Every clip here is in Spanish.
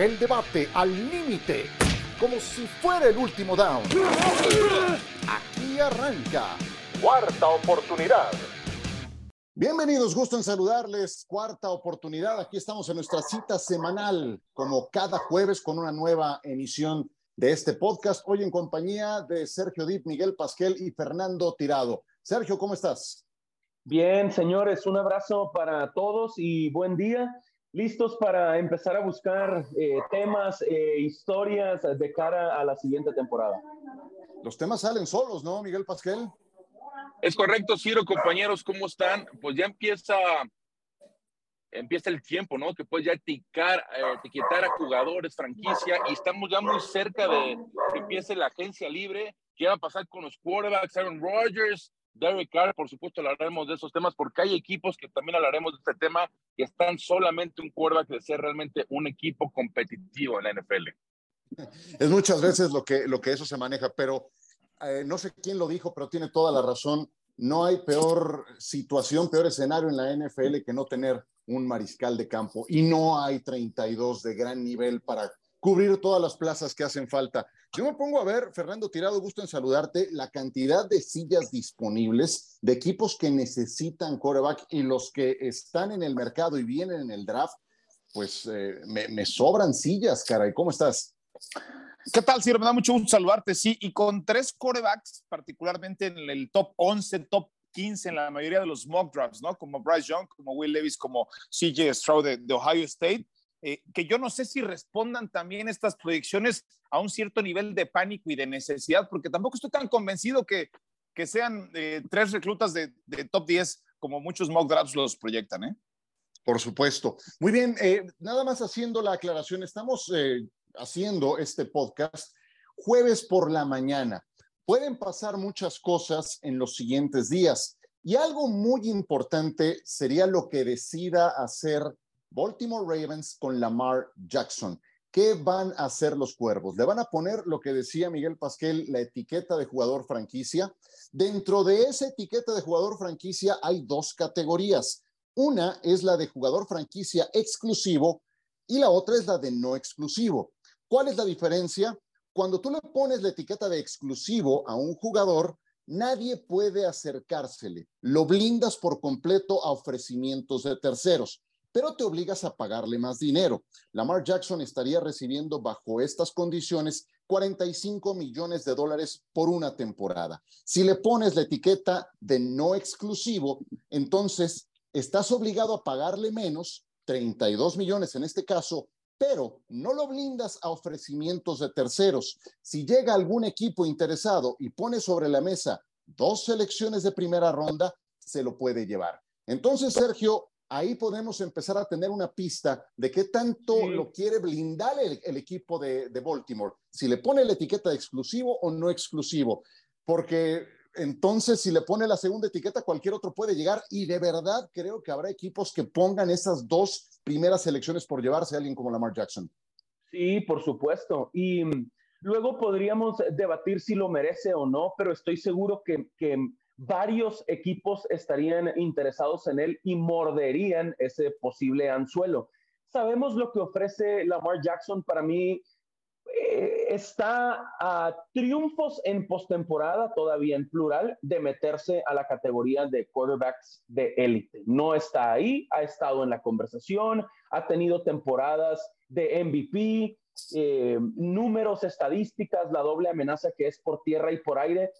El debate al límite, como si fuera el último down. Aquí arranca. Cuarta oportunidad. Bienvenidos, gusto en saludarles. Cuarta oportunidad. Aquí estamos en nuestra cita semanal, como cada jueves, con una nueva emisión de este podcast. Hoy en compañía de Sergio Dip, Miguel Pasquel y Fernando Tirado. Sergio, ¿cómo estás? Bien, señores, un abrazo para todos y buen día listos para empezar a buscar eh, temas, eh, historias de cara a la siguiente temporada. Los temas salen solos, ¿no, Miguel Pasquel? Es correcto, Ciro, compañeros, ¿cómo están? Pues ya empieza, empieza el tiempo, ¿no? Que puedes ya etiquetar, eh, etiquetar a jugadores, franquicia, y estamos ya muy cerca de que empiece la agencia libre. ¿Qué va a pasar con los quarterbacks? Aaron Rodgers, Derek Carr, por supuesto, hablaremos de esos temas porque hay equipos que también hablaremos de este tema que están solamente un quarterback de ser realmente un equipo competitivo en la NFL. Es muchas veces lo que, lo que eso se maneja, pero eh, no sé quién lo dijo, pero tiene toda la razón. No hay peor situación, peor escenario en la NFL que no tener un mariscal de campo y no hay 32 de gran nivel para cubrir todas las plazas que hacen falta. Yo me pongo a ver, Fernando Tirado, gusto en saludarte, la cantidad de sillas disponibles de equipos que necesitan coreback y los que están en el mercado y vienen en el draft, pues eh, me, sobran sillas, caray. ¿Cómo estás? ¿Qué tal, Ciro? Me da mucho gusto saludarte, sí, y con tres corebacks, particularmente en el top 11, top 15 en la mayoría de los mock drafts, ¿no? Como Bryce Young, como Will Levis, como CJ Stroud de Ohio State eh, que yo no sé si respondan también estas proyecciones a un cierto nivel de pánico y de necesidad, porque tampoco estoy tan convencido que, que sean eh, tres reclutas de, top 10 como muchos mock drafts los proyectan. ¿eh? Por supuesto. Muy bien, nada más haciendo la aclaración, estamos haciendo este podcast jueves por la mañana. Pueden pasar muchas cosas en los siguientes días. Y algo muy importante sería lo que decida hacer Baltimore Ravens con Lamar Jackson. ¿Qué van a hacer los cuervos? Le van a poner lo que decía Miguel Pasquel, la etiqueta de jugador franquicia. Dentro de esa etiqueta de jugador franquicia hay dos categorías. Una es la de jugador franquicia exclusivo y la otra es la de no exclusivo. ¿Cuál es la diferencia? Cuando tú le pones la etiqueta de exclusivo a un jugador, nadie puede acercársele. Lo blindas por completo a ofrecimientos de terceros pero te obligas a pagarle más dinero. Lamar Jackson estaría recibiendo bajo estas condiciones 45 millones de dólares por una temporada. Si le pones la etiqueta de no exclusivo, entonces estás obligado a pagarle menos, 32 millones en este caso, pero no lo blindas a ofrecimientos de terceros. Si llega algún equipo interesado y pone sobre la mesa dos selecciones de primera ronda, se lo puede llevar. Entonces, Sergio, ahí podemos empezar a tener una pista de qué tanto lo quiere blindar el, equipo de, Baltimore, si le pone la etiqueta de exclusivo o no exclusivo, porque entonces si le pone la segunda etiqueta, cualquier otro puede llegar y de verdad creo que habrá equipos que pongan esas dos primeras selecciones por llevarse a alguien como Lamar Jackson. Sí, por supuesto. Y mm, luego podríamos debatir si lo merece o no, pero estoy seguro que, que varios equipos estarían interesados en él y morderían ese posible anzuelo. Sabemos lo que ofrece Lamar Jackson para mí. Eh, está a triunfos en postemporada, todavía en plural, de meterse a la categoría de quarterbacks de élite. No está ahí, ha estado en la conversación, ha tenido temporadas de MVP, eh, números, estadísticas, la doble amenaza que es por tierra y por aire.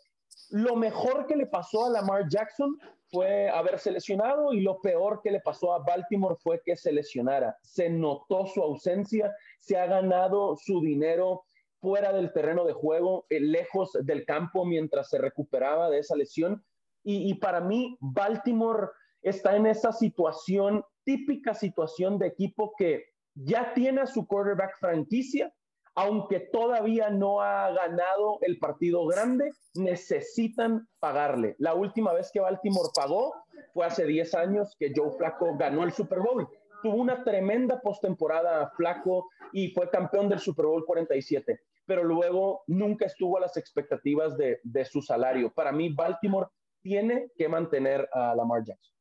Lo mejor que le pasó a Lamar Jackson fue haberse lesionado y lo peor que le pasó a Baltimore fue que se lesionara. Se notó su ausencia, se ha ganado su dinero fuera del terreno de juego, eh, lejos del campo mientras se recuperaba de esa lesión. Y, y para mí, Baltimore está en esa situación, típica situación de equipo que ya tiene a su quarterback franquicia, aunque todavía no ha ganado el partido grande, necesitan pagarle. La última vez que Baltimore pagó fue hace 10 años que Joe Flaco ganó el Super Bowl. Tuvo una tremenda postemporada Flaco y fue campeón del Super Bowl 47, pero luego nunca estuvo a las expectativas de, su salario. Para mí, Baltimore tiene que mantener a Lamar Jackson.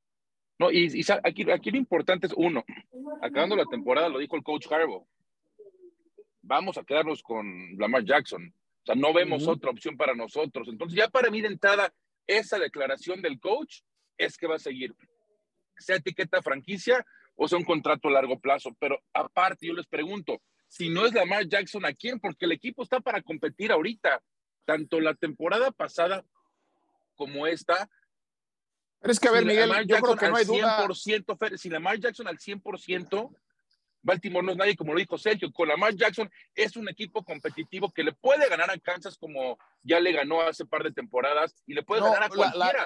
No, y, aquí, aquí lo importante es uno, acabando la temporada, lo dijo el coach Harbaugh, vamos a quedarnos con Lamar Jackson. O sea, no vemos otra opción para nosotros. Entonces, ya para mí de entrada, esa declaración del coach es que va a seguir. Sea etiqueta franquicia o sea un contrato a largo plazo. Pero aparte, yo les pregunto, si no es Lamar Jackson, ¿a quién? Porque el equipo está para competir ahorita. Tanto la temporada pasada como esta. Pero es que, a ver, Miguel, yo creo que no hay duda. 100%, si Lamar Jackson al 100%, Baltimore no es nadie, como lo dijo Sergio. Con Lamar Jackson es un equipo competitivo que le puede ganar a Kansas como ya le ganó hace par de temporadas y le puede ganar a cualquiera.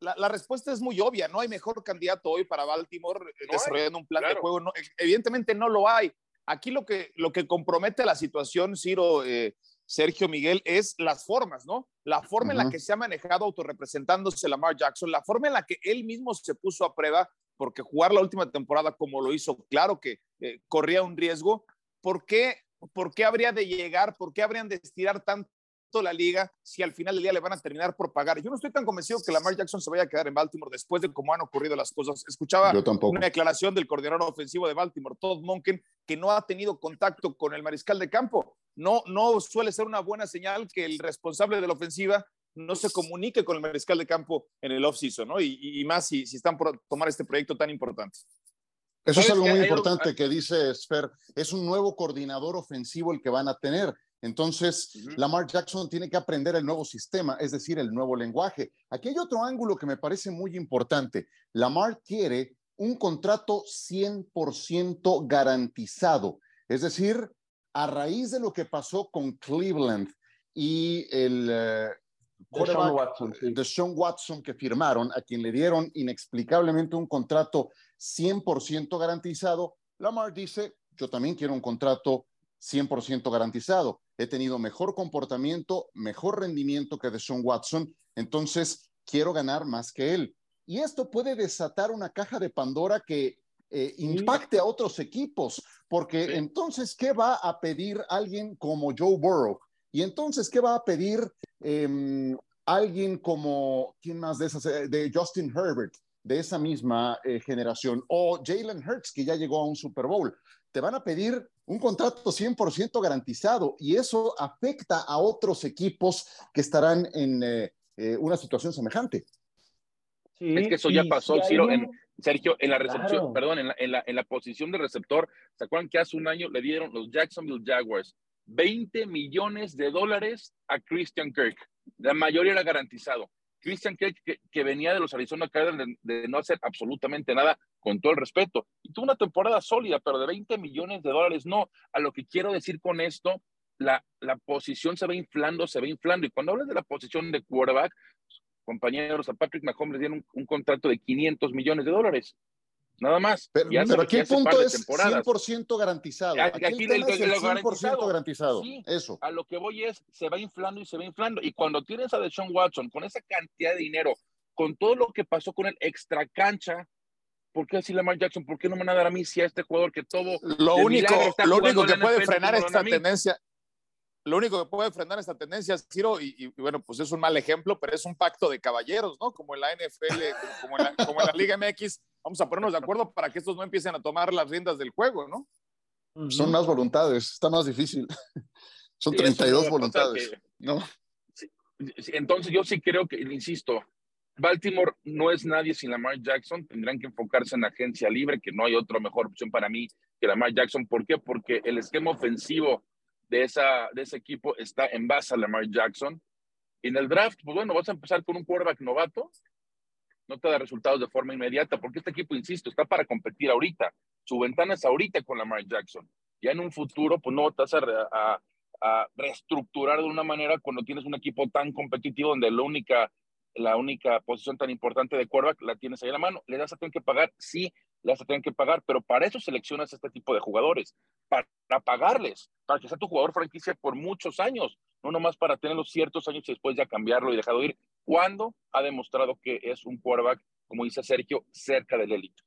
La, respuesta es muy obvia. No hay mejor candidato hoy para Baltimore desarrollando un plan de juego. No, evidentemente no lo hay. Aquí lo que, lo que compromete la situación, Ciro, eh, Sergio Miguel, es las formas, ¿no? La forma en la que se ha manejado autorrepresentándose Lamar Jackson, la forma en la que él mismo se puso a prueba porque jugar la última temporada como lo hizo, claro que eh, corría un riesgo. ¿Por qué, ¿Por qué habría de llegar? ¿Por qué habrían de estirar tanto la liga si al final del día le van a terminar por pagar? Yo no estoy tan convencido que Lamar Jackson se vaya a quedar en Baltimore después de cómo han ocurrido las cosas. Escuchaba una declaración del coordinador ofensivo de Baltimore, Todd Monken, que no ha tenido contacto con el mariscal de campo. No, no suele ser una buena señal que el responsable de la ofensiva no se comunique con el mariscal de campo en el off-season, ¿no? Y, más si, si, están por tomar este proyecto tan importante. Eso es algo muy importante que dice Sfer. Es un nuevo coordinador ofensivo el que van a tener. Entonces, Lamar Jackson tiene que aprender el nuevo sistema, es decir, el nuevo lenguaje. Aquí hay otro ángulo que me parece muy importante. Lamar quiere un contrato 100% garantizado. Es decir, a raíz de lo que pasó con Cleveland y el, de Sean, Watson, Watson que firmaron, a quien le dieron inexplicablemente un contrato 100% garantizado, Lamar dice, yo también quiero un contrato 100% garantizado. He tenido mejor comportamiento, mejor rendimiento que de Sean Watson, entonces quiero ganar más que él. Y esto puede desatar una caja de Pandora que eh, impacte a otros equipos, porque entonces, ¿qué va a pedir alguien como Joe Burrow? Y entonces, ¿qué va a pedir em, alguien como, ¿quién más de esas? Eh, de Justin Herbert, de esa misma eh, generación, o Jalen Hurts, que ya llegó a un Super Bowl. Te van a pedir un contrato 100% garantizado y eso afecta a otros equipos que estarán en eh, una situación semejante. Sí, es que eso ya pasó, Ciro, en, Sergio, en la recepción, perdón, en la, en, la, en la posición de receptor, ¿se acuerdan que hace un año le dieron los Jacksonville Jaguars 20 millones de dólares a Christian Kirk. La mayoría era garantizado. Christian Kirk, que, venía de los Arizona Cardinals de, no hacer absolutamente nada, con todo el respeto, y tuvo una temporada sólida, pero de 20 millones de dólares no. A lo que quiero decir con esto, la, la posición se va inflando, se va inflando. Y cuando hablas de la posición de quarterback, compañeros, a Patrick Mahomes le dieron un, un contrato de 500 millones de dorales nada más. Pero, aquí el punto es 100% garantizado. Aquí, el, es el 100% garantizado. Eso. A lo que voy es, se va inflando y se va inflando. Y cuando tienes a Deshaun Watson con esa cantidad de dinero, con todo lo que pasó con el extra cancha, ¿por qué así Lamar Jackson? ¿Por qué no me van a dar a mí si a este jugador que todo... Lo único, lo único que puede frenar esta tendencia lo único que puede frenar esta tendencia, Ciro, y, y, bueno, pues es un mal ejemplo, pero es un pacto de caballeros, ¿no? Como en la NFL, como en la, como en la Liga MX, vamos a ponernos de acuerdo para que estos no empiecen a tomar las riendas del juego, ¿no? Son más voluntades, está más difícil. Son 32 voluntades, ¿no? entonces yo sí creo que, insisto, Baltimore no es nadie sin Lamar Jackson, tendrán que enfocarse en agencia libre, que no hay otra mejor opción para mí que Lamar Jackson. ¿Por qué? Porque el esquema ofensivo de, esa, de ese equipo está en base a Lamar Jackson. En el draft, pues bueno, vas a empezar con un quarterback novato, no te da resultados de forma inmediata, porque este equipo, insisto, está para competir ahorita. Su ventana es ahorita con Lamar Jackson. Ya en un futuro, pues no vas a, a, reestructurar de una manera cuando tienes un equipo tan competitivo donde la única, la única posición tan importante de quarterback la tienes ahí en la mano. Le das a tener que pagar, sí, le vas a tener que pagar, pero para eso seleccionas este tipo de jugadores, para, pagarles, para que sea tu jugador franquicia por muchos años, no nomás para tenerlos ciertos años y después ya cambiarlo y dejarlo ir, cuando ha demostrado que es un quarterback, como dice Sergio, cerca del élite.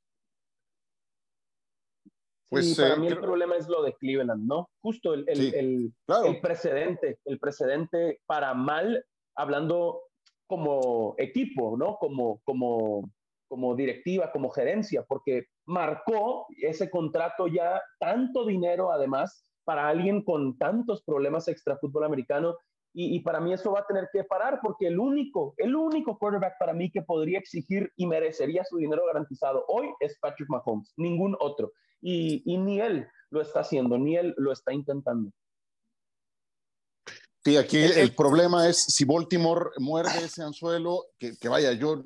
Pues, para eh, mí el problema es lo de Cleveland, ¿no? Justo el, el, el, precedente, el precedente para mal, hablando como equipo, ¿no? Como, como como directiva, como gerencia, porque marcó ese contrato ya tanto dinero además para alguien con tantos problemas extra fútbol americano. Y, para mí eso va a tener que parar porque el único, el único quarterback para mí que podría exigir y merecería su dinero garantizado hoy es Patrick Mahomes, ningún otro. Y, ni él lo está haciendo, ni él lo está intentando. Sí, aquí el problema es si Baltimore muerde ese anzuelo, que, que vaya, yo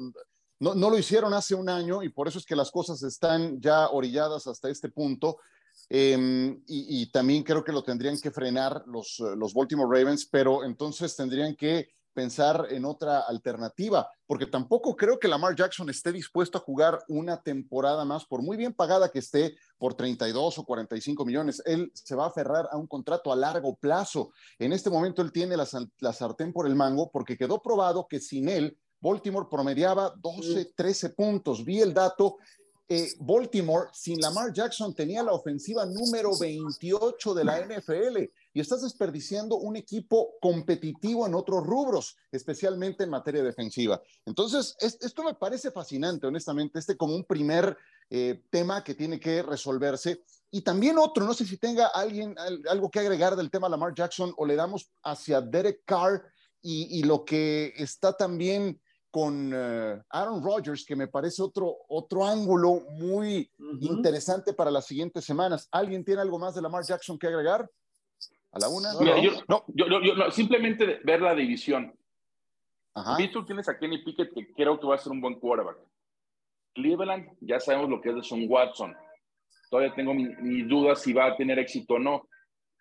no, no, lo hicieron hace un año y por eso es que las cosas están ya orilladas hasta este punto. Em, y, también creo que lo tendrían que frenar los, eh, los Baltimore Ravens, pero entonces tendrían que pensar en otra alternativa, porque tampoco creo que Lamar Jackson esté dispuesto a jugar una temporada más, por muy bien pagada que esté, por 32 o 45 millones. Él se va a aferrar a un contrato a largo plazo. En este momento él tiene la, la sartén por el mango porque quedó probado que sin él Baltimore promediaba 12, 13 puntos. Vi el dato eh, Baltimore sin Lamar Jackson tenía la ofensiva número 28 de la NFL y estás desperdiciando un equipo competitivo en otros rubros, especialmente en materia defensiva. Entonces, esto me parece fascinante, honestamente, este como un primer eh, tema que tiene que resolverse. Y también otro, no sé si tenga alguien algo que agregar del tema Lamar Jackson o le damos hacia Derek Carr y, y lo que está también con eh, Aaron Rodgers, que me parece otro, otro ángulo muy interesante para las siguientes semanas. ¿Alguien tiene algo más de Lamar Jackson que agregar? ¿A la una? no, yo, yo, simplemente ver la división. Ajá. tú tienes a Kenny Pickett, que creo que va a ser un buen quarterback. Cleveland, ya sabemos lo que es de Son Watson. Todavía tengo mis dudas si va a tener éxito o no.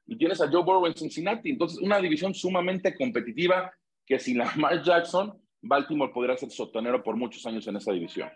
Y tienes a Joe Burrow en Cincinnati. Entonces, una división sumamente competitiva que sin Lamar Jackson Baltimore podría ser sotonero por muchos años en esa división.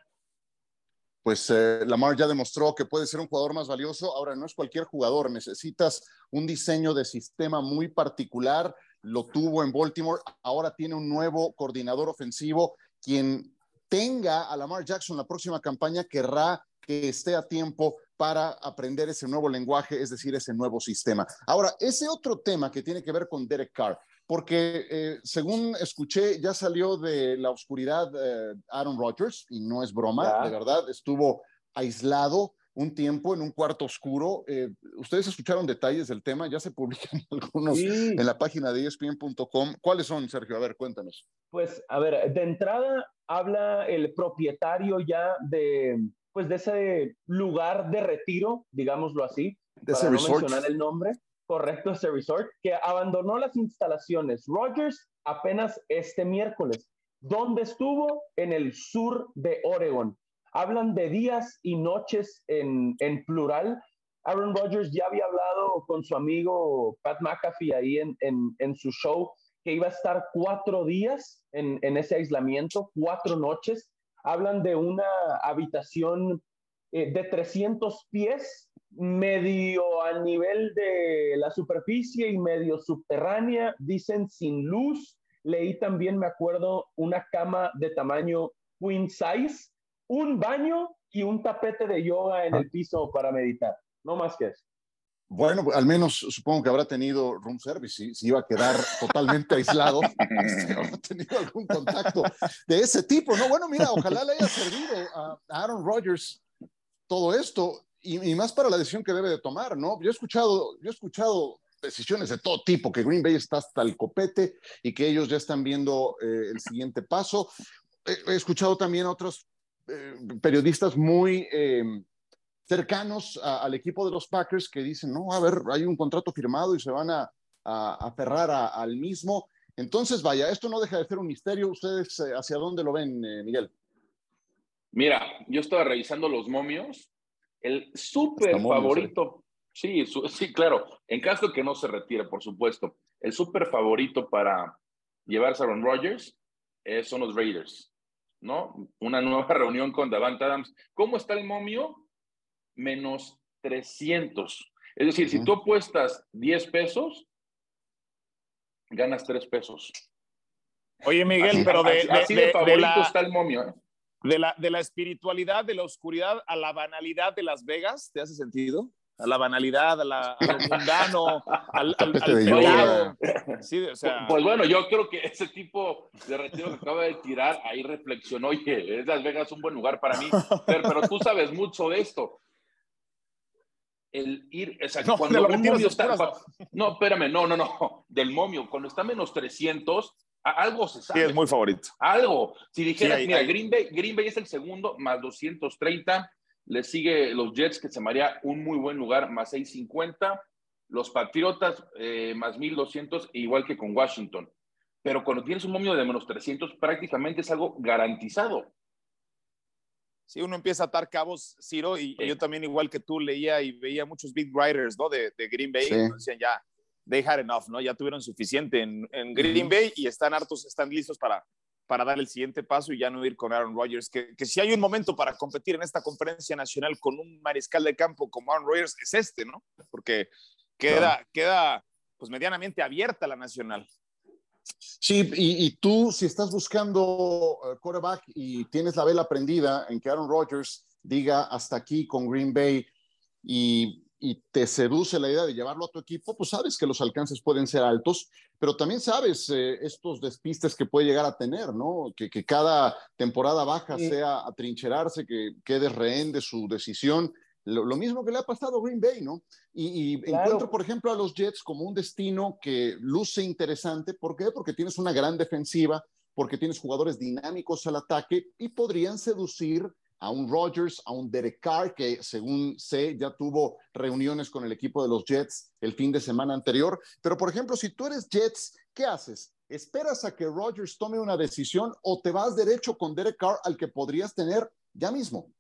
Pues eh, Lamar ya demostró que puede ser un jugador más valioso. Ahora, no es cualquier jugador, necesitas un diseño de sistema muy particular. Lo tuvo en Baltimore, ahora tiene un nuevo coordinador ofensivo. Quien tenga a Lamar Jackson la próxima campaña querrá que esté a tiempo para aprender ese nuevo lenguaje, es decir, ese nuevo sistema. Ahora, ese otro tema que tiene que ver con Derek Carr, porque eh, según escuché, ya salió de la oscuridad eh, Aaron Rodgers, y no es broma, de verdad, estuvo aislado un tiempo en un cuarto oscuro. Eh, Ustedes escucharon detalles del tema, ya se publican algunos en la página de ESPN.com. ¿Cuáles son, Sergio? A ver, cuéntanos. Pues, a ver, de entrada habla el propietario ya de, pues, de ese lugar de retiro, digámoslo así, de para no mencionar el nombre correcto ese resort, que abandonó las instalaciones. Rogers apenas este miércoles. ¿Dónde estuvo? En el sur de Oregon. Hablan de días y noches en, en plural. Aaron Rodgers ya había hablado con su amigo Pat McAfee ahí en, en, en su show que iba a estar cuatro días en, en, ese aislamiento, cuatro noches. Hablan de una habitación eh, de 300 pies medio a nivel de la superficie y medio subterránea, dicen sin luz. Leí también, me acuerdo, una cama de tamaño queen size, un baño y un tapete de yoga en el piso para meditar. No más que eso. Bueno, al menos supongo que habrá tenido room service, si, iba a quedar totalmente aislado, habrá tenido algún contacto de ese tipo, ¿no? Bueno, mira, ojalá le haya servido a Aaron Rodgers todo esto y, más para la decisión que debe de tomar, ¿no? Yo he escuchado, yo he escuchado decisiones de todo tipo, que Green Bay está hasta el copete y que ellos ya están viendo eh, el siguiente paso. He, escuchado también a otros eh, periodistas muy em, cercanos al equipo de los Packers que dicen, no, a ver, hay un contrato firmado y se van a, aferrar al mismo. Entonces, vaya, esto no deja de ser un misterio. ¿Ustedes eh, hacia dónde lo ven, Miguel? Mira, yo estaba revisando los momios el súper favorito, sí, sí, claro, en caso de que no se retire, por supuesto, el súper favorito para llevarse a Aaron Rodgers eh, son los Raiders, ¿no? Una nueva reunión con Davante Adams. ¿Cómo está el momio? Menos 300. Es decir, si tú apuestas 10 pesos, ganas 3 pesos. Oye, Miguel, pero de, así de, favorito está el momio. ¿eh? De la, de la espiritualidad, de la oscuridad a la banalidad de Las Vegas, ¿te hace sentido? a la banalidad, a, la, lo mundano, al, al, Sí, o sea... Pues bueno, yo creo que ese tipo de retiro que acaba de tirar, ahí reflexionó, oye, Las Vegas un buen lugar para mí, pero, pero, tú sabes mucho de esto. el ir, no, cuando un momio está, no, espérame, no, no, no, del momio, cuando está menos 300, algo se sabe. Sí, es muy favorito. Algo. Si dijeras, mira, Green, Bay, Green Bay es el segundo, más 230, le sigue los Jets, que se me haría un muy buen lugar, más 650, los Patriotas, eh, más 1200, igual que con Washington. Pero cuando tienes un momio de menos 300, prácticamente es algo garantizado. Sí, uno empieza a atar cabos, Ciro, y yo también, igual que tú, leía y veía muchos big writers, ¿no? De, Green Bay, decían ya, they had enough, ¿no? Ya tuvieron suficiente en, Green Bay y están hartos, están listos para, para dar el siguiente paso y ya no ir con Aaron Rodgers. Que, que si hay un momento para competir en esta conferencia nacional con un mariscal de campo como Aaron Rodgers, es este, ¿no? Porque queda, queda pues medianamente abierta la nacional. Sí, y, tú si estás buscando uh, quarterback y tienes la vela prendida en que Aaron Rodgers diga hasta aquí con Green Bay y, te seduce la idea de llevarlo a tu equipo, pues sabes que los alcances pueden ser altos, pero también sabes eh, estos despistes que puede llegar a tener, ¿no? Que, cada temporada baja sea atrincherarse, que quede rehén de su decisión lo, mismo que le ha pasado a Green Bay, ¿no? Y, encuentro, por ejemplo, a los Jets como un destino que luce interesante. ¿Por qué? Porque tienes una gran defensiva, porque tienes jugadores dinámicos al ataque y podrían seducir a un Rodgers, a un Derek Carr, que según sé ya tuvo reuniones con el equipo de los Jets el fin de semana anterior. Pero, por ejemplo, si tú eres Jets, ¿qué haces? ¿Esperas a que Rodgers tome una decisión o te vas derecho con Derek Carr al que podrías tener ya mismo?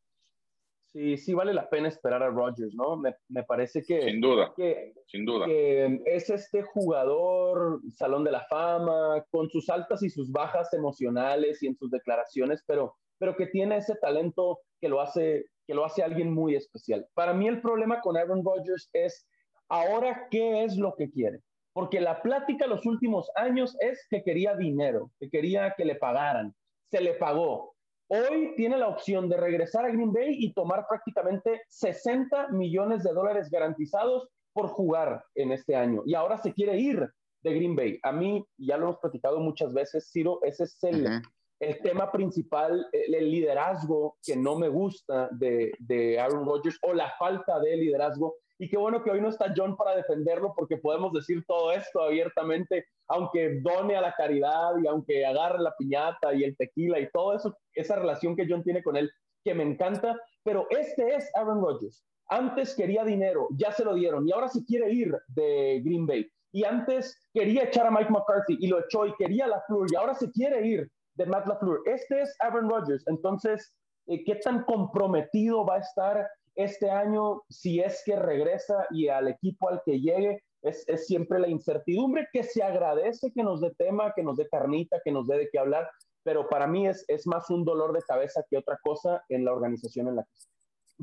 Sí, sí vale la pena esperar a Rodgers, ¿no? Me, me parece que... Sin duda, que, sin duda. es este jugador, salón de la fama, con sus altas y sus bajas emocionales y en sus declaraciones, pero, pero que tiene ese talento que lo, hace, que lo hace alguien muy especial. Para mí el problema con Aaron Rodgers es ahora qué es lo que quiere. Porque la plática los últimos años es que quería dinero, que quería que le pagaran. Se le pagó, Hoy tiene la opción de regresar a Green Bay y tomar prácticamente 60 millones de dólares garantizados por jugar en este año. Y ahora se quiere ir de Green Bay. A mí, ya lo hemos platicado muchas veces, Ciro, ese es el, el tema principal, el, liderazgo que no me gusta de, de Aaron Rodgers o la falta de liderazgo y qué bueno que hoy no está John para defenderlo porque podemos decir todo esto abiertamente, aunque done a la caridad y aunque agarre la piñata y el tequila y todo eso, esa relación que John tiene con él, que me encanta, pero este es Aaron Rodgers. Antes quería dinero, ya se lo dieron y ahora se quiere ir de Green Bay. Y antes quería echar a Mike McCarthy y lo echó y quería la Fleur y ahora se quiere ir de Matt LaFleur. Este es Aaron Rodgers. Entonces, eh, ¿qué tan comprometido va a estar este año, si es que regresa y al equipo al que llegue, es, siempre la incertidumbre que se agradece que nos dé tema, que nos dé carnita, que nos dé de qué hablar, pero para mí es, es más un dolor de cabeza que otra cosa en la organización en la que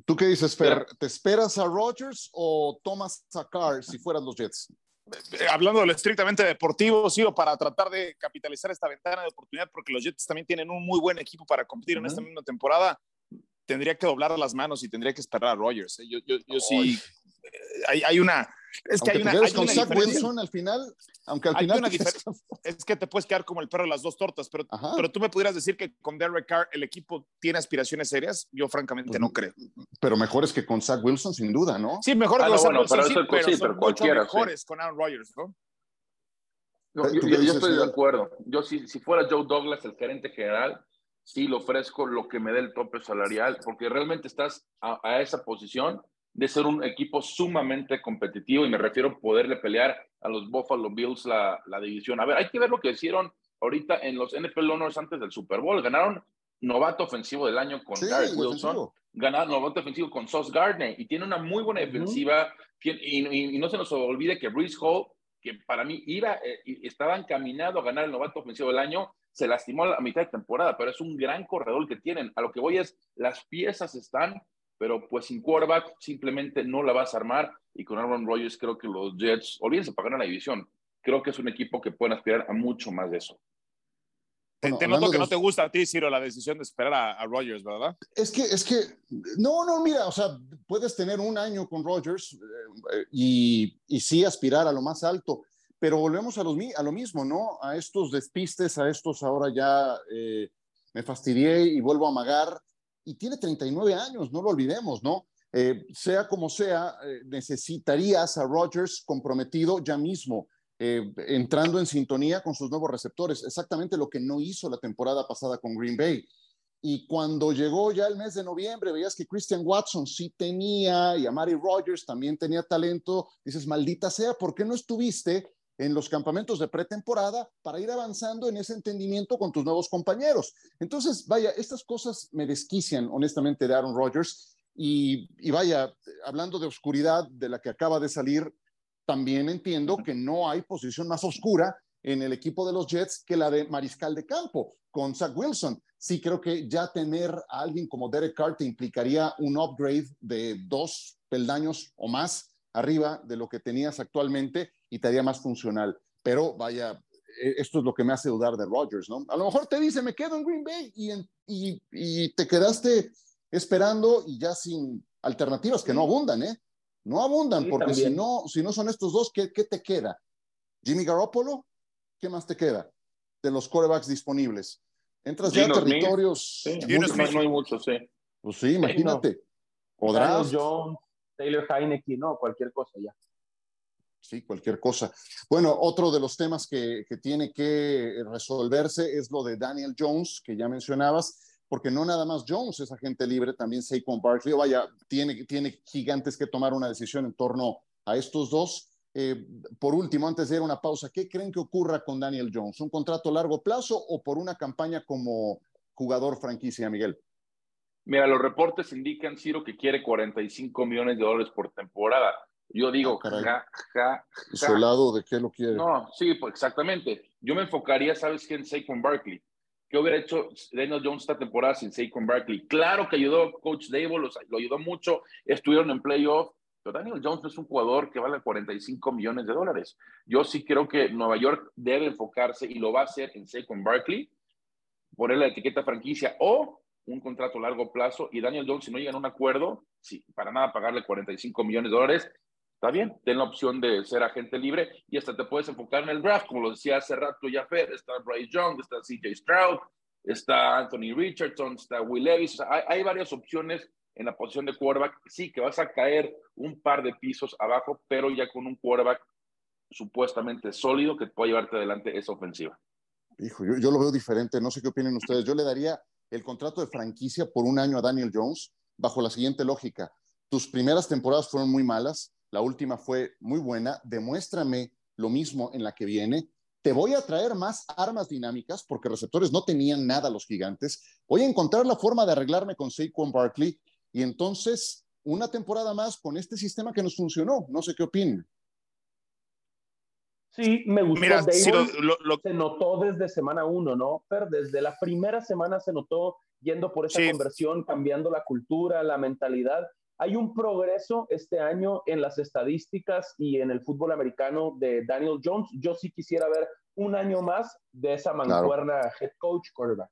¿Tú qué dices, Fer? ¿Te esperas a Rodgers o tomas a Carr si fueran los Jets? Eh, hablando de lo estrictamente deportivo, sí, para tratar de capitalizar esta ventana de oportunidad, porque los Jets también tienen un muy buen equipo para competir en esta misma temporada tendría que doblar las manos y tendría que esperar a Rogers. ¿eh? Yo, yo, yo sí, eh, hay, hay, una... Es que hay una, hay con una Zach Wilson al final, aunque al final... es que te puedes quedar como el perro de las dos tortas, pero, pero tú me pudieras decir que con Derek Carr el equipo tiene aspiraciones serias. Yo francamente no creo. Pero mejores que con Zach Wilson, sin duda, ¿no? Sí, mejor ah, con Zach Wilson, sí, pero, sí, son mucho mejores con Aaron Rodgers, ¿no? yo, yo, estoy de acuerdo. Yo, si, si fuera Joe Douglas, el gerente general, sí lo ofrezco lo que me dé el tope salarial, porque realmente estás a, esa posición de ser un equipo sumamente competitivo y me refiero a poderle pelear a los Buffalo Bills la, la división. A ver, hay que ver lo que hicieron ahorita en los NFL Honors antes del Super Bowl. Ganaron novato ofensivo del año con Garrett Wilson, ganaron novato ofensivo con Sauce Gardner y tiene una muy buena defensiva. y, no se nos olvide que Bruce Hall, que para mí iba, eh, estaba encaminado a ganar el novato ofensivo del año, se lastimó a mitad de temporada, pero es un gran corredor que tienen. A lo que voy es, las piezas están, pero pues sin quarterback simplemente no la vas a armar. Y con Aaron Rodgers creo que los Jets, olvídense para ganar la división, creo que es un equipo que pueden aspirar a mucho más de eso. te, noto que no te gusta a ti, Ciro, la decisión de esperar a, a Rodgers, ¿verdad? Es que, es que, no, no, mira, o sea, puedes tener un año con Rodgers eh, y, y sí aspirar a lo más alto pero volvemos a, los, a lo mismo, ¿no? A estos despistes, a estos ahora ya eh, me fastidié y vuelvo a amagar. Y tiene 39 años, no lo olvidemos, ¿no? Eh, sea como sea, eh, necesitarías a Rodgers comprometido ya mismo, eh, entrando en sintonía con sus nuevos receptores, exactamente lo que no hizo la temporada pasada con Green Bay. Y cuando llegó ya el mes de noviembre, veías que Christian Watson sí tenía y a Mary Rogers también tenía talento. Dices, maldita sea, ¿por qué no estuviste en los campamentos de pretemporada para ir avanzando en ese entendimiento con tus nuevos compañeros? Entonces, vaya, estas cosas me desquician honestamente de Aaron Rodgers. Y, y vaya, hablando de oscuridad de la que acaba de salir, también entiendo que no hay posición más oscura en el equipo de los Jets que la de mariscal de campo con Zach Wilson. Sí creo que ya tener a alguien como Derek Carr te implicaría un upgrade de dos peldaños o más arriba de lo que tenías actualmente y te haría más funcional. Pero vaya, e, esto es lo que me hace dudar de Rodgers, ¿no? A lo mejor te dice, me quedo en Green Bay y, y, y te quedaste esperando y ya sin alternativas que no abundan, ¿eh? No abundan, porque si no, si no son estos dos, ¿qué, ¿qué te queda? Jimmy Garoppolo, ¿qué más te queda de los corebacks disponibles? Entras ya a territorios. Sí, no hay muchos, sí. Pues sí, imagínate. O Jones, Taylor Heineke, no, cualquier cosa ya. Sí, cualquier cosa. Bueno, otro de los temas que, que tiene que resolverse es lo de Daniel Jones, que ya mencionabas porque no nada más Jones es agente libre, también Saquon Barkley, vaya, tiene, tiene gigantes que tomar una decisión en torno a estos dos. Eh, por último, antes de ir a una pausa, ¿qué creen que ocurra con Daniel Jones? ¿Un contrato a largo plazo o por una campaña como jugador franquicia, Miguel? Mira, los reportes indican, Ciro, que quiere 45 millones de dólares por temporada. Yo digo, ah, ja, ja, ja, lado de qué lo quiere? No, sí, pues exactamente. Yo me enfocaría, ¿sabes qué? En Saquon Barkley. ¿Qué hubiera hecho Daniel Jones esta temporada sin Saquon Barkley? Claro que ayudó Coach Dable, lo ayudó mucho, estuvieron en playoff, pero Daniel Jones es un jugador que vale 45 millones de dólares. Yo sí creo que Nueva York debe enfocarse y lo va a hacer en Saquon Barkley, ponerle la etiqueta franquicia o un contrato a largo plazo. Y Daniel Jones, si no llegan a un acuerdo, sí, para nada pagarle 45 millones de dólares, está bien, ten la opción de ser agente libre y hasta te puedes enfocar en el draft, como lo decía hace rato ya Fed, está Bryce Young, está CJ Stroud, está Anthony Richardson, está Will Levis, hay, varias opciones en la posición de quarterback. Sí, que vas a caer un par de pisos abajo, pero ya con un quarterback supuestamente sólido que puede llevarte adelante esa ofensiva. Hijo, yo, yo, lo veo diferente, no sé qué opinen ustedes. Yo le daría el contrato de franquicia por un año a Daniel Jones bajo la siguiente lógica. Tus primeras temporadas fueron muy malas, la última fue muy buena, demuéstrame lo mismo en la que viene, te voy a traer más armas dinámicas porque receptores no tenían nada los gigantes. Voy a encontrar la forma de arreglarme con Saquon Barkley y entonces una temporada más con este sistema que nos funcionó. No sé qué opinan. Sí, me gustó. Mira, lo, Se notó desde semana uno, ¿no? Pero desde la primera semana se notó yendo por esa conversión, cambiando la cultura, la mentalidad. Hay un progreso este año en las estadísticas y en el fútbol americano de Daniel Jones. Yo sí quisiera ver un año más de esa mancuerna head coach quarterback.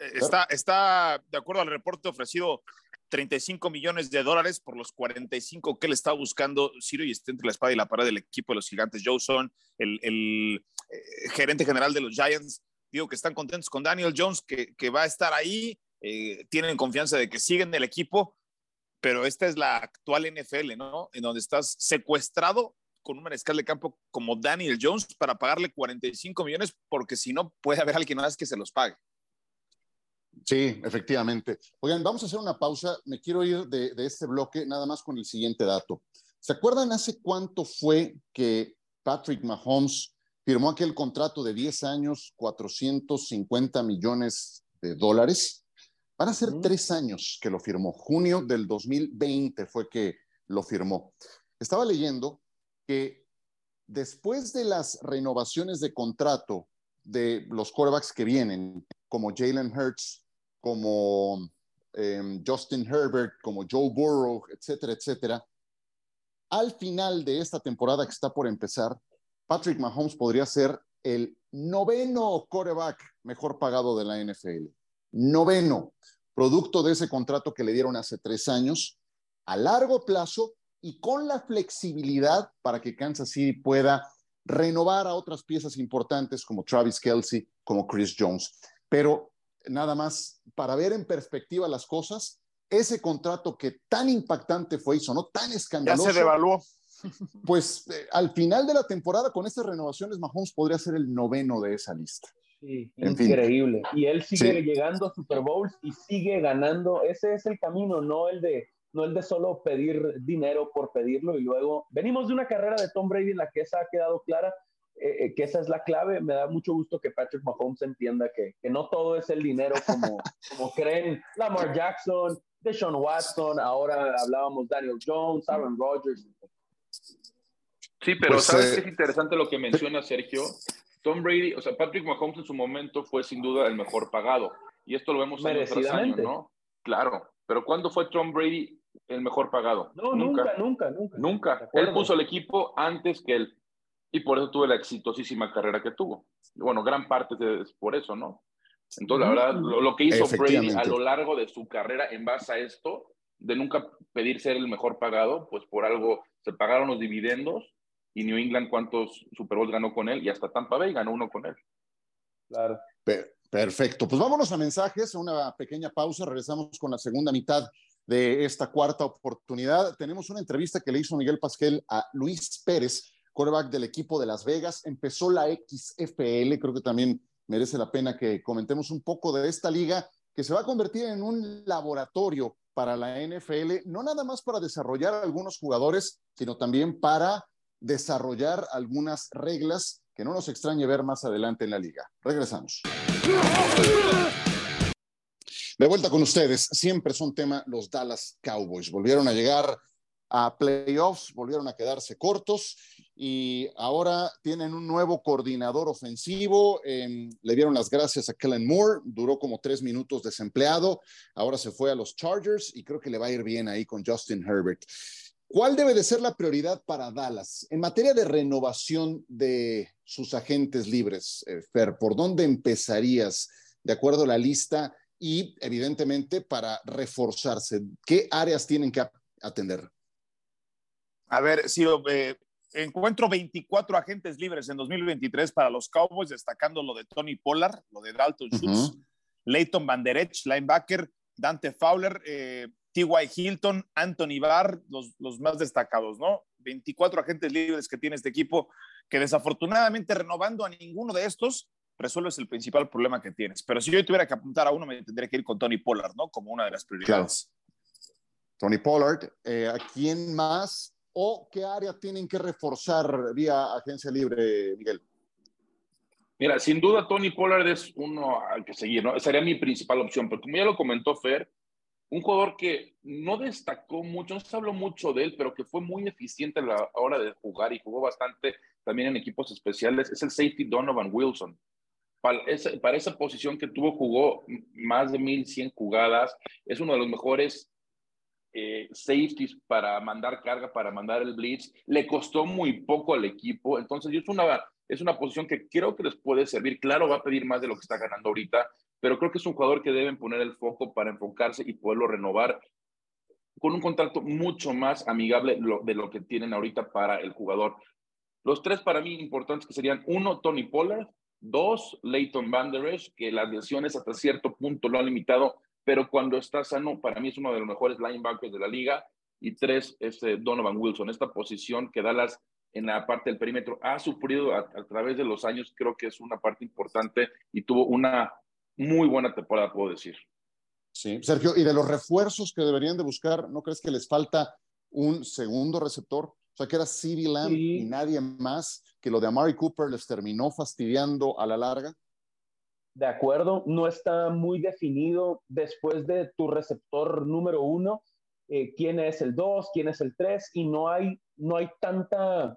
Eh, está, está, de acuerdo al reporte ofrecido, 35 millones de dólares por los 45 que él está buscando. Ciro y está entre la espada y la pared del equipo de los gigantes. Joe Son, el, el eh, gerente general de los Giants, digo que están contentos con Daniel Jones, que, que va a estar ahí. Eh, tienen confianza de que siguen el equipo pero esta es la actual NFL, ¿no? En donde estás secuestrado con un mariscal de campo como Daniel Jones para pagarle 45 millones, porque si no, puede haber alguien más que se los pague. Sí, efectivamente. Oigan, vamos a hacer una pausa. Me quiero ir de, de este bloque nada más con el siguiente dato. ¿Se acuerdan hace cuánto fue que Patrick Mahomes firmó aquel contrato de 10 años, 450 millones de dólares? Van a ser tres años que lo firmó. Junio del 2020 fue que lo firmó. Estaba leyendo que después de las renovaciones de contrato de los quarterbacks que vienen, como Jalen Hurts, como em, Justin Herbert, como Joe Burrow, etcétera, etcétera, al final de esta temporada que está por empezar, Patrick Mahomes podría ser el noveno quarterback mejor pagado de la NFL noveno, producto de ese contrato que le dieron hace tres años, a largo plazo y con la flexibilidad para que Kansas City pueda renovar a otras piezas importantes como Travis Kelsey, como Chris Jones. Pero nada más, para ver en perspectiva las cosas, ese contrato que tan impactante fue y sonó tan escandaloso. Ya se devaluó. Pues eh, al final de la temporada, con estas renovaciones, Mahomes podría ser el noveno de esa lista. Sí, increíble. Y él sigue llegando a Super Bowls y sigue ganando. Ese es el camino, no el de no el de solo pedir dinero por pedirlo y luego venimos de una carrera de Tom Brady en la que esa ha quedado clara, eh, eh, que esa es la clave. Me da mucho gusto que Patrick Mahomes entienda que, que no todo es el dinero como, como creen Lamar Jackson, Deshaun Watson, ahora hablábamos Daniel Jones, Aaron Rodgers. Sí, pero pues, ¿sabes eh, qué es interesante lo que menciona Sergio? Tom Brady, o sea, Patrick Mahomes en su momento fue sin duda el mejor pagado. Y esto lo vemos año tras año, ¿no? Claro. Pero ¿cuándo fue Tom Brady el mejor pagado? No, nunca, nunca, nunca. Nunca. Él puso el equipo antes que él. Y por eso tuvo la exitosísima carrera que tuvo. Bueno, gran parte es por eso, ¿no? Entonces, la verdad, lo, que hizo Brady a lo largo de su carrera en base a esto, de nunca pedir ser el mejor pagado, pues por algo se pagaron los dividendos y New England cuántos Super Bowls ganó con él y hasta Tampa Bay ganó uno con él. Claro. Perfecto. Pues vámonos a mensajes, una pequeña pausa, regresamos con la segunda mitad de esta cuarta oportunidad. Tenemos una entrevista que le hizo Miguel Pasquel a Luis Pérez, quarterback del equipo de Las Vegas. Empezó la XFL, creo que también merece la pena que comentemos un poco de esta liga que se va a convertir en un laboratorio para la NFL, no nada más para desarrollar algunos jugadores, sino también para desarrollar algunas reglas que no nos extrañe ver más adelante en la liga. Regresamos. De vuelta con ustedes, siempre son tema los Dallas Cowboys. Volvieron a llegar a playoffs, volvieron a quedarse cortos y ahora tienen un nuevo coordinador ofensivo. le dieron las gracias a Kellen Moore, duró como tres minutos desempleado, ahora se fue a los Chargers y creo que le va a ir bien ahí con Justin Herbert. ¿Cuál debe de ser la prioridad para Dallas en materia de renovación de sus agentes libres, eh, Fer? ¿Por dónde empezarías de acuerdo a la lista y evidentemente para reforzarse? ¿Qué áreas tienen que atender? A ver, Ciro, eh, encuentro 24 agentes libres en 2023 para los Cowboys, destacando lo de Tony Pollard, lo de Dalton Schultz, Leighton Van Der Esch, linebacker, Dante Fowler, eh, T.Y. Hilton, Anthony Barr, los, los, más destacados, ¿no? 24 agentes libres que tiene este equipo, que desafortunadamente renovando a ninguno de estos, resuelves el principal problema que tienes. Pero si yo tuviera que apuntar a uno, me tendría que ir con Tony Pollard, ¿no? Como una de las prioridades. Tony Pollard, eh, ¿a quién más o qué área tienen que reforzar vía agencia libre, Miguel? Mira, sin duda Tony Pollard es uno al que seguir, ¿no? Sería mi principal opción, pero como ya lo comentó Fer, un jugador que no destacó mucho, no se habló mucho de él, pero que fue muy eficiente a la hora de jugar y jugó bastante también en equipos especiales, es el safety Donovan Wilson. Para esa, para esa posición que tuvo, jugó más de 1100 jugadas, es uno de los mejores eh, safeties para mandar carga, para mandar el blitz. Le costó muy poco al equipo. Entonces, es una, es una posición que creo que les puede servir. Claro, va a pedir más de lo que está ganando ahorita, pero creo que es un jugador que deben poner el foco para enfocarse y poderlo renovar con un contrato mucho más amigable de lo que tienen ahorita para el jugador. Los tres para mí importantes que serían, uno, Tony Pollard, dos, Leighton Van Der que las lesiones hasta cierto punto lo han limitado pero cuando está sano, para mí es uno de los mejores linebackers de la liga. Y tres, este Donovan Wilson, esta posición que Dallas en la parte del perímetro ha sufrido a, través de los años, creo que es una parte importante y tuvo una muy buena temporada, puedo decir. Sí, Sergio, y de los refuerzos que deberían de buscar, ¿no crees que les falta un segundo receptor? O sea, que era CeeDee Lamb y nadie más, que lo de Amari Cooper les terminó fastidiando a la larga de acuerdo, no está muy definido después de tu receptor número uno, eh, quién es el dos, quién es el tres, y no hay, no hay tanta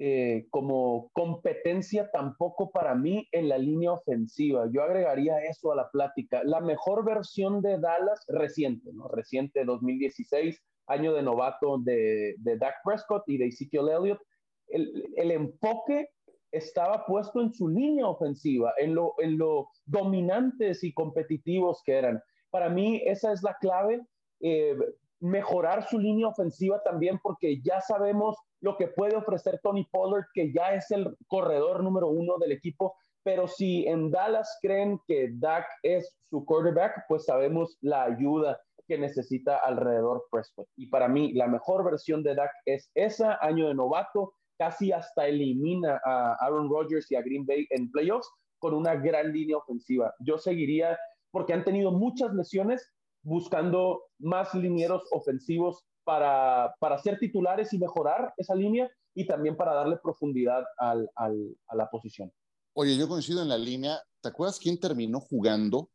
eh, como competencia tampoco para mí en la línea ofensiva. Yo agregaría eso a la plática. La mejor versión de Dallas reciente, ¿no? Reciente 2016, año de novato de, de Dak Prescott y de Ezekiel Elliott. El, el enfoque estaba puesto en su línea ofensiva, en lo, en lo dominantes y competitivos que eran. Para mí esa es la clave, eh, mejorar su línea ofensiva también porque ya sabemos lo que puede ofrecer Tony Pollard, que ya es el corredor número uno del equipo, pero si en Dallas creen que Dak es su quarterback, pues sabemos la ayuda que necesita alrededor Prescott. Y para mí, la mejor versión de Dak es esa, año de novato, casi hasta elimina a Aaron Rodgers y a Green Bay en playoffs con una gran línea ofensiva. Yo seguiría, porque han tenido muchas lesiones, buscando más linieros ofensivos para, para ser titulares y mejorar esa línea y también para darle profundidad al, al, a la posición. Oye, yo coincido en la línea. ¿Te acuerdas quién terminó jugando?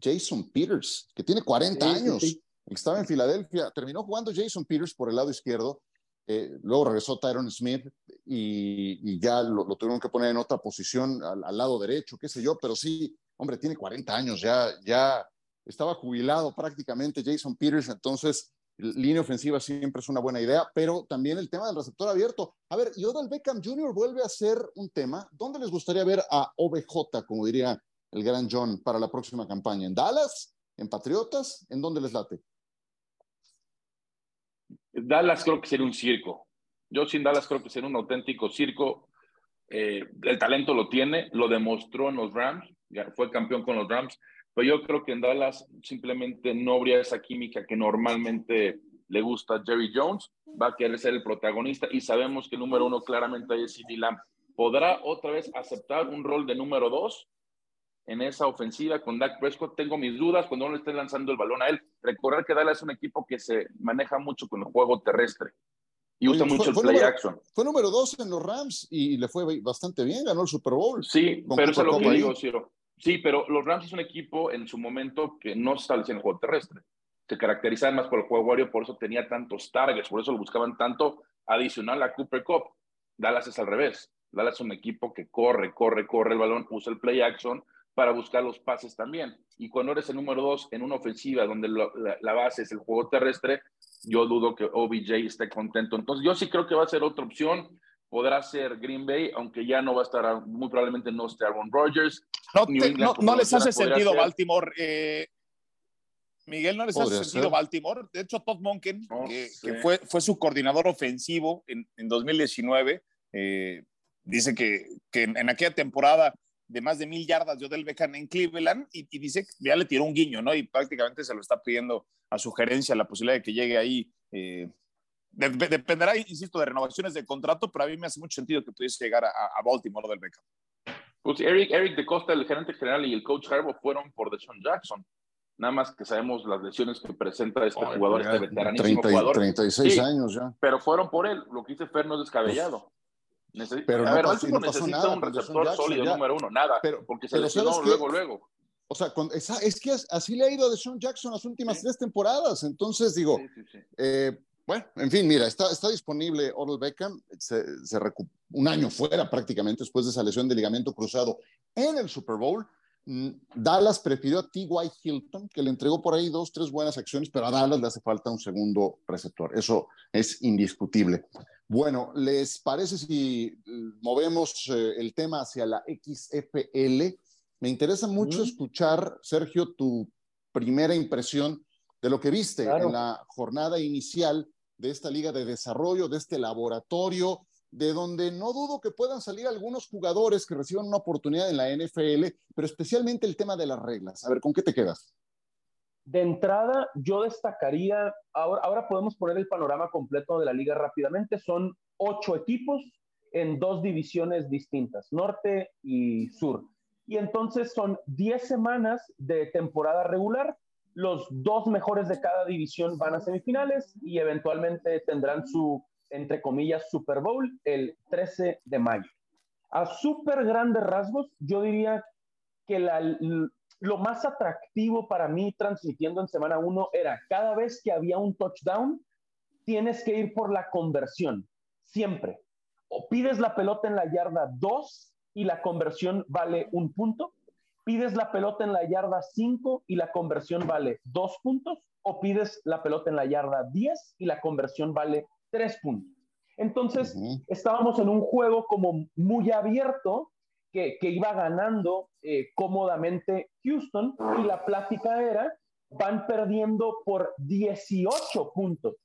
Jason Peters, que tiene 40 años. Estaba en Filadelfia. Terminó jugando Jason Peters por el lado izquierdo. Eh, luego regresó Tyron Smith y, y ya lo, lo, tuvieron que poner en otra posición al, al, lado derecho, qué sé yo, pero sí, hombre, tiene 40 años, ya, ya estaba jubilado prácticamente Jason Peters, entonces línea ofensiva siempre es una buena idea, pero también el tema del receptor abierto. A ver, y Beckham Jr. vuelve a ser un tema. ¿Dónde les gustaría ver a OBJ, como diría el gran John, para la próxima campaña? ¿En Dallas? ¿En Patriotas? ¿En dónde les late? Dallas creo que sería un circo. Yo sin Dallas creo que sería un auténtico circo. Eh, el talento lo tiene, lo demostró en los Rams, fue campeón con los Rams, pero yo creo que en Dallas simplemente no habría esa química que normalmente le gusta a Jerry Jones, va a querer ser el protagonista y sabemos que el número uno claramente es CD Lamb. ¿Podrá otra vez aceptar un rol de número dos en esa ofensiva con Dak Prescott? Tengo mis dudas cuando no le esté lanzando el balón a él. Recordar que Dallas es un equipo que se maneja mucho con el juego terrestre y usa Oye, mucho fue, el play número, action. Fue número dos en los Rams y le fue bastante bien, ganó el Super Bowl. Sí, pero eso es lo que digo. Ciro. Sí, pero los Rams es un equipo en su momento que no establecía el juego terrestre. Se caracterizaban más por el juego aéreo, por eso tenía tantos targets, por eso lo buscaban tanto adicional a Cooper Cup. Dallas es al revés. Dallas es un equipo que corre, corre, corre el balón, usa el play action para buscar los pases también. Y cuando eres el número dos en una ofensiva donde la, la base es el juego terrestre, yo dudo que OBJ esté contento. Entonces, yo sí creo que va a ser otra opción. Podrá ser Green Bay, aunque ya no va a estar, muy probablemente no esté Aaron Rodgers. No, New te- England, no- como no lo les hace sentido ser. Baltimore. eh, Miguel, no les hace Podría sentido ser. Baltimore. De hecho, Todd Monken, No que, fue, fue su coordinador ofensivo en, en 2019, eh, dice que, que en, en aquella temporada de más de mil yardas de Odell Beckham en Cleveland y, y dice que ya le tiró un guiño, ¿no? Y prácticamente se lo está pidiendo a su gerencia la posibilidad de que llegue ahí. eh, dependerá, insisto, de renovaciones de contrato, pero a mí me hace mucho sentido que pudiese llegar a, a Baltimore Odell Beckham. Pues Eric, Eric de Costa, el gerente general, y el coach Harbaugh fueron por Deshaun Jackson. Nada más que sabemos las lesiones que presenta este jugador, este veteranísimo 30 y- jugador. 36 Sí. años ya. Pero fueron por él. Lo que dice Fer no es descabellado. Necesita, Pero a no ver, pasó- no pasó necesita nada un receptor Jackson, sólido ya. número uno, nada, Pero- porque se pero lesionó luego, luego. O sea, con- esa- es que as- así le ha ido a Deshaun Jackson las últimas Sí. tres temporadas. Entonces, digo, Sí, sí, sí. eh, bueno, en fin, mira, está, está disponible Odell Beckham, se, se un año fuera prácticamente después de esa lesión de ligamento cruzado en el Super Bowl. Mm, Dallas prefirió a T.Y. Hilton, que le entregó por ahí dos, tres buenas acciones, pero a Dallas le hace falta un segundo receptor. Eso es indiscutible. Bueno, ¿les parece si mm, movemos eh, el tema hacia la XFL? Me interesa mucho Mm. escuchar, Sergio, tu primera impresión de lo que viste Claro. en la jornada inicial de esta liga de desarrollo, de este laboratorio, de donde no dudo que puedan salir algunos jugadores que reciban una oportunidad en la NFL, pero especialmente el tema de las reglas. A ver, ¿con qué te quedas? De entrada, yo destacaría, ahora, ahora podemos poner el panorama completo de la liga rápidamente, son ocho equipos en dos divisiones distintas, norte y sur. Y entonces son 10 semanas de temporada regular, los dos mejores de cada división van a semifinales y eventualmente tendrán su, entre comillas, Super Bowl el 13 de mayo. A súper grandes rasgos, yo diría que lo más atractivo para mí transmitiendo en semana 1 era cada vez que había un touchdown, tienes que ir por la conversión, siempre. O pides la pelota en la yarda 2 y la conversión vale un punto, pides la pelota en la yarda 5 y la conversión vale dos puntos, o pides la pelota en la yarda 10 y la conversión vale tres puntos. Entonces, Uh -huh. estábamos en un juego como muy abierto, que, que, iba ganando eh, cómodamente Houston y la plática era, van perdiendo por 18 puntos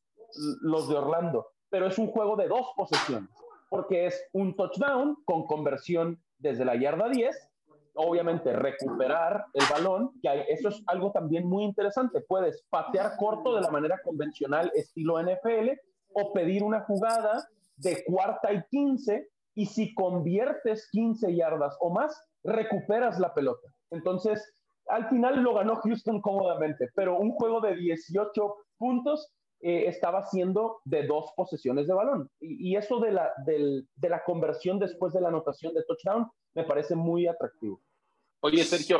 los de Orlando, pero es un juego de dos posesiones, porque es un touchdown con conversión desde la yarda 10 obviamente recuperar el balón, que eso es algo también muy interesante. Puedes patear corto de la manera convencional estilo NFL o pedir una jugada de cuarta y 15 y si conviertes 15 yardas o más, recuperas la pelota. Entonces, al final lo ganó Houston cómodamente, pero un juego de 18 puntos eh, estaba siendo de dos posesiones de balón. Y, eso de la, de la conversión después de la anotación de touchdown me parece muy atractivo. Oye, Sergio,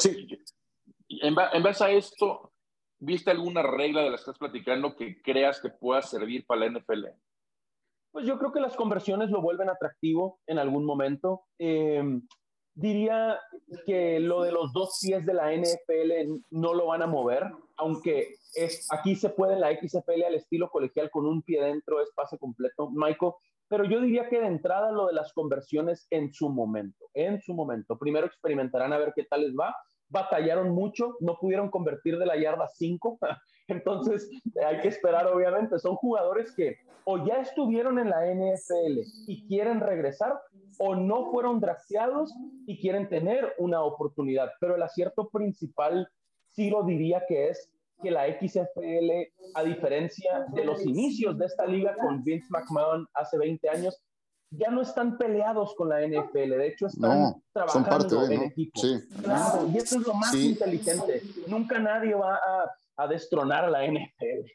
en, en base a esto, ¿viste alguna regla de las que estás platicando que creas que pueda servir para la NFL? Pues yo creo que las conversiones lo vuelven atractivo en algún momento. Em, diría que lo de los dos pies de la NFL no lo van a mover, aunque es, aquí se puede en la XFL al estilo colegial con un pie dentro, es pase completo, Michael. Pero yo diría que de entrada lo de las conversiones en su momento, en su momento. Primero experimentarán a ver qué tal les va. Batallaron mucho, no pudieron convertir de la yarda 5, entonces hay que esperar obviamente. Son jugadores que o ya estuvieron en la NFL y quieren regresar o no fueron drafteados y quieren tener una oportunidad. Pero el acierto principal sí lo diría que es que la XFL, a diferencia de los inicios de esta liga con Vince McMahon hace 20 años, ya no están peleados con la NFL. De hecho, están trabajando en equipo. y eso es lo más inteligente. Nunca nadie va a, a destronar a la NFL.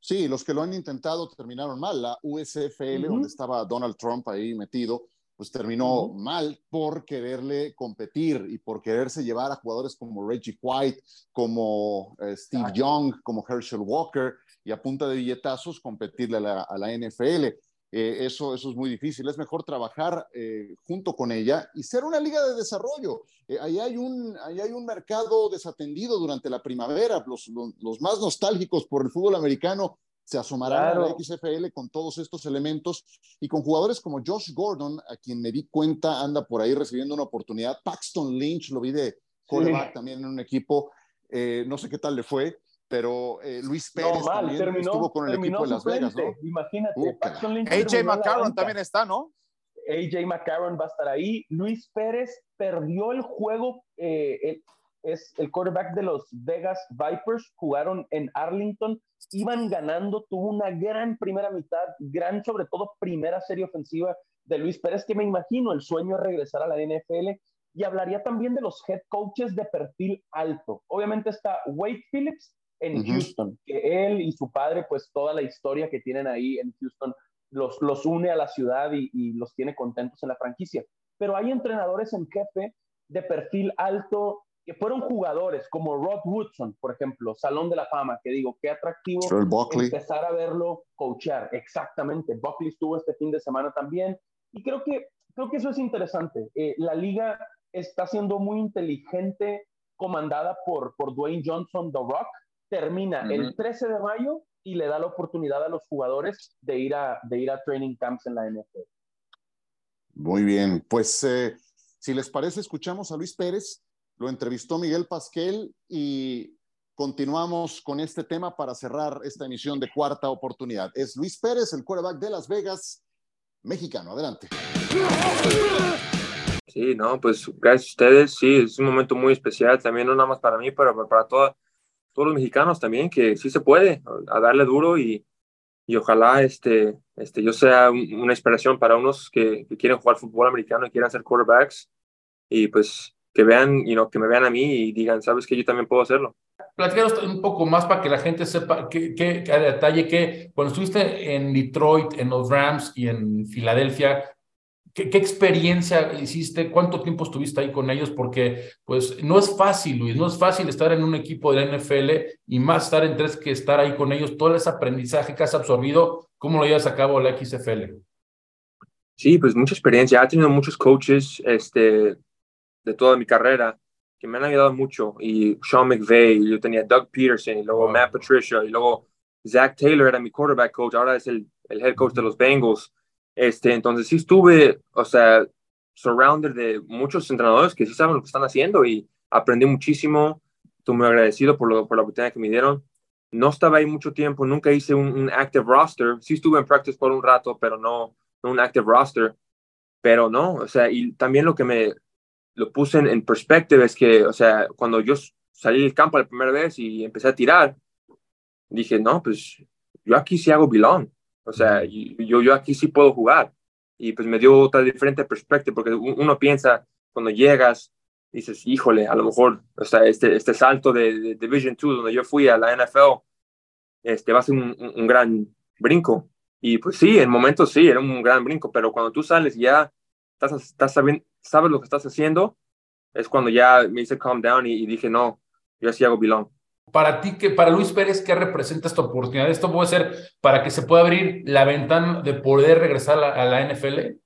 Sí, los que lo han intentado terminaron mal. La USFL, donde estaba Donald Trump ahí metido, pues terminó mal por quererle competir y por quererse llevar a jugadores como Reggie White, como eh, Steve Young, como Herschel Walker y a punta de billetazos competirle a la NFL. Eh, eso, eso es muy difícil. Es mejor trabajar eh, junto con ella y ser una liga de desarrollo. Eh, ahí, hay un, ahí hay un mercado desatendido durante la primavera. Los, los, más nostálgicos por el fútbol americano se asomarán a la XFL con todos estos elementos y con jugadores como Josh Gordon, a quien me di cuenta anda por ahí recibiendo una oportunidad. Paxton Lynch lo vi de quarterback también en un equipo. no sé qué tal le fue pero eh, Luis Pérez también estuvo con el equipo de Las Vegas, ¿no? Imagínate, AJ McCarron también está, ¿no? AJ McCarron va a estar ahí. Luis Pérez perdió el juego, eh, es el quarterback de los Vegas Vipers, jugaron en Arlington, iban ganando, tuvo una gran primera mitad, gran sobre todo primera serie ofensiva de Luis Pérez, que me imagino el sueño es regresar a la NFL. Y hablaría también de los head coaches de perfil alto. Obviamente está Wade Phillips, en Houston, que él y su padre, pues toda la historia que tienen ahí en Houston los, los une a la ciudad y, los tiene contentos en la franquicia. Pero hay entrenadores en jefe de perfil alto que fueron jugadores como Rod Woodson, por ejemplo, Salón de la Fama, que digo, qué atractivo empezar a verlo coachar. Exactamente, Buckley estuvo este fin de semana también y creo que, creo que eso es interesante. Eh, la liga está siendo muy inteligente, comandada por, por Dwayne Johnson, The Rock, termina el 13 de mayo y le da la oportunidad a los jugadores de ir a, de ir a training camps en la NFL. Muy bien, pues eh, si les parece, escuchamos a Luis Pérez, lo entrevistó Miguel Pasquel y continuamos con este tema para cerrar esta emisión de cuarta oportunidad. Es Luis Pérez, el quarterback de Las Vegas, mexicano. Adelante. Sí, no, pues gracias a ustedes. Sí, es un momento muy especial también, no nada más para mí, pero para toda todos los mexicanos también, que sí se puede, a darle duro y, y ojalá este, este, yo sea una inspiración para unos que, quieren jugar fútbol americano y quieran ser quarterbacks y pues que vean, you know, que me vean a mí y digan, sabes que yo también puedo hacerlo. Platícanos un poco más para que la gente sepa qué que, detalle que cuando estuviste en Detroit, en los Rams y en Filadelfia, ¿Qué, experiencia hiciste? ¿Cuánto tiempo estuviste ahí con ellos? Porque pues no es fácil, Luis, no es fácil estar en un equipo de la NFL y más estar en tres que estar ahí con ellos, todo ese aprendizaje que has absorbido, ¿cómo lo llevas a cabo la XFL? Sí, pues mucha experiencia. He tenido muchos coaches este, de toda mi carrera que me han ayudado mucho. Y Sean McVay, yo tenía Doug Peterson, y luego Matt Patricia, y luego Zach Taylor era mi quarterback coach, ahora es el, el head coach de los Bengals. Este, entonces sí estuve, o sea, surrounded de muchos entrenadores que sí saben lo que están haciendo y aprendí muchísimo. Estoy muy agradecido por, lo, por la oportunidad que me dieron. No estaba ahí mucho tiempo, nunca hice un, active roster. Sí estuve en practice por un rato, pero no, no un active roster. Pero no, o sea, y también lo que me, lo puse en, perspectiva, es que, o sea, cuando yo salí del campo la primera vez y empecé a tirar, dije, no, pues yo aquí sí hago bilón, o sea, yo, yo aquí sí puedo jugar. Y pues me dio otra diferente perspectiva, porque uno piensa, cuando llegas, dices, híjole, a lo mejor, o sea, este, este salto de, Division 2, donde yo fui a la NFL, este, va a ser un, un, gran brinco. Y pues sí, en momentos sí, era un gran brinco, pero cuando tú sales ya estás, estás sabiendo, sabes lo que estás haciendo, es cuando ya me hice calm down y, dije, no, yo así hago bilón. Para ti, que para Luis Pérez, ¿qué representa esta oportunidad? ¿Esto puede ser para que se pueda abrir la ventana de poder regresar a la, NFL?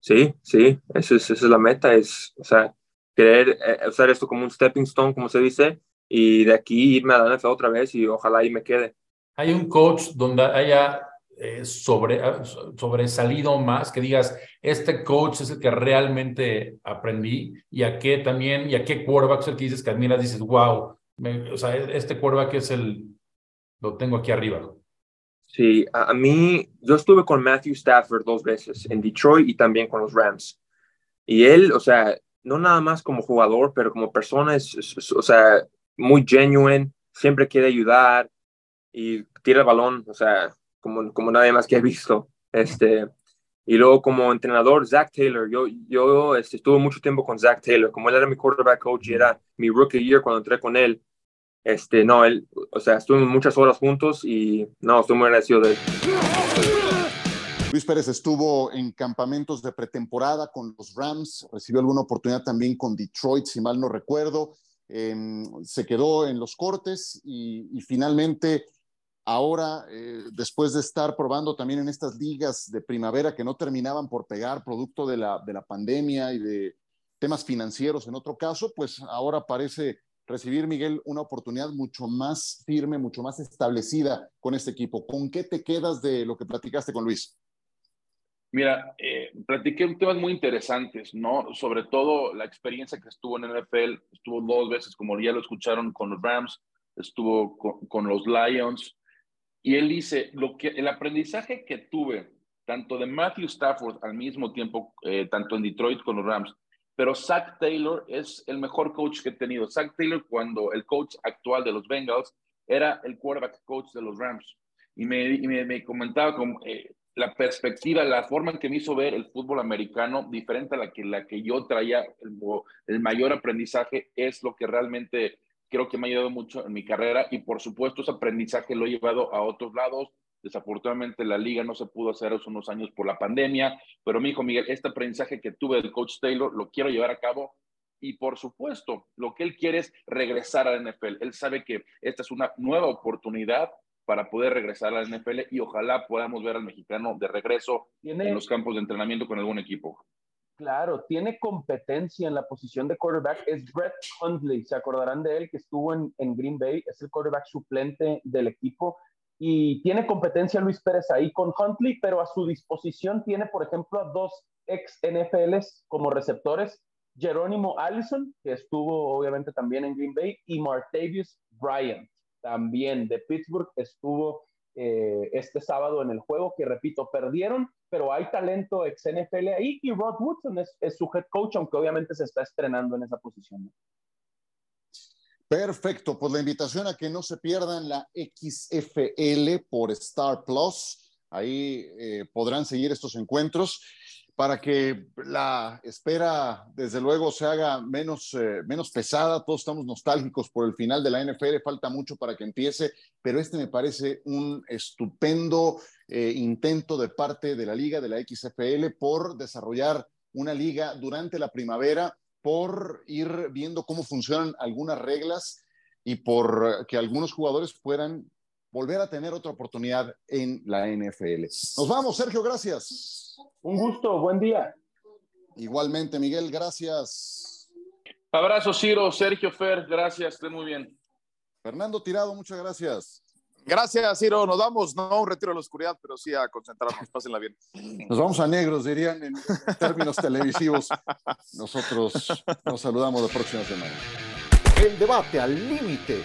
Sí, sí, esa es, esa es la meta, es, o sea, querer eh, usar esto como un stepping stone, como se dice, y de aquí irme a la NFL otra vez y ojalá ahí me quede. ¿Hay un coach donde haya eh, sobre, ah, sobresalido más, que digas, este coach es el que realmente aprendí y a qué también, y a qué quarterback es el que dices que admiras, dices, wow, o sea, e-, este quarterback es el, lo tengo aquí arriba. Sí, a, mí, yo estuve con Matthew Stafford dos veces en Detroit y también con los Rams. Y él, o sea, no nada más como jugador, pero como persona, es, o sea, muy genuine, siempre quiere ayudar y tira el balón, o sea, como, como nadie más que he visto. Este, y luego como entrenador, Zach Taylor, yo, yo este, estuve mucho tiempo con Zach Taylor, como él era mi quarterback coach y era mi rookie year cuando entré con él. Este, no, él, o sea, estuvimos muchas horas juntos y no, estoy muy agradecido de él. Luis Pérez estuvo en campamentos de pretemporada con los Rams, recibió alguna oportunidad también con Detroit, si mal no recuerdo. Em, se quedó en los cortes y, y finalmente Ahora, eh, después de estar probando también en estas ligas de primavera que no terminaban por pegar producto de la, de la pandemia y de temas financieros en otro caso, pues ahora parece recibir, Miguel, una oportunidad mucho más firme, mucho más establecida con este equipo. ¿Con qué te quedas de lo que platicaste con Luis? Mira, eh, platiqué temas muy interesantes, ¿no? Sobre todo la experiencia que estuvo en el NFL, estuvo dos veces, como ya lo escucharon, con los Rams, estuvo con los Lions, y él dice, lo que, el aprendizaje que tuve, tanto de Matthew Stafford al mismo tiempo, eh, tanto en Detroit con los Rams, pero Zach Taylor es el mejor coach que he tenido. Zach Taylor, cuando el coach actual de los Bengals era el quarterback coach de los Rams. Y me, me, comentaba como, eh, la perspectiva, la forma en que me hizo ver el fútbol americano, diferente a la que, la que yo traía, el mayor aprendizaje es lo que realmente creo que me ha ayudado mucho en mi carrera y por supuesto ese aprendizaje lo he llevado a otros lados. Desafortunadamente la liga no se pudo hacer hace unos años por la pandemia, pero mi hijo Miguel, este aprendizaje que tuve del coach Taylor lo quiero llevar a cabo y por supuesto lo que él quiere es regresar a la NFL. Él sabe que esta es una nueva oportunidad para poder regresar a la NFL y ojalá podamos ver al mexicano de regreso en los campos de entrenamiento con algún equipo. Claro, tiene competencia en la posición de quarterback. Es Brett Hundley, se acordarán de él que estuvo en, Green Bay, es el quarterback suplente del equipo. Y tiene competencia Luis Pérez ahí con Huntley, pero a su disposición tiene, por ejemplo, a dos ex NFLs como receptores, Jerónimo Allison, que estuvo obviamente también en Green Bay, y Martavius Bryant, también de Pittsburgh, estuvo eh, este sábado en el juego, que repito, perdieron, pero hay talento ex NFL ahí y Rod Woodson es, su head coach, aunque obviamente se está estrenando en esa posición. Perfecto, pues la invitación a que no se pierdan la XFL por Star Plus. Ahí eh, podrán seguir estos encuentros para que la espera, desde luego, se haga menos, eh, menos pesada. Todos estamos nostálgicos por el final de la NFL, falta mucho para que empiece, pero este me parece un estupendo eh, intento de parte de la liga, de la XFL, por desarrollar una liga durante la primavera, por ir viendo cómo funcionan algunas reglas y por que algunos jugadores puedan volver a tener otra oportunidad en la NFL. Nos vamos, Sergio, gracias. Un gusto, buen día. Igualmente, Miguel, gracias. Abrazo, Ciro, Sergio, Fer, gracias, estén muy bien. Fernando Tirado, muchas gracias. Gracias, Ciro. Nos vamos, no un retiro a la oscuridad, pero sí a concentrarnos. Pásenla bien. Nos vamos a negros, dirían en términos televisivos. Nosotros nos saludamos la próxima semana. El debate al límite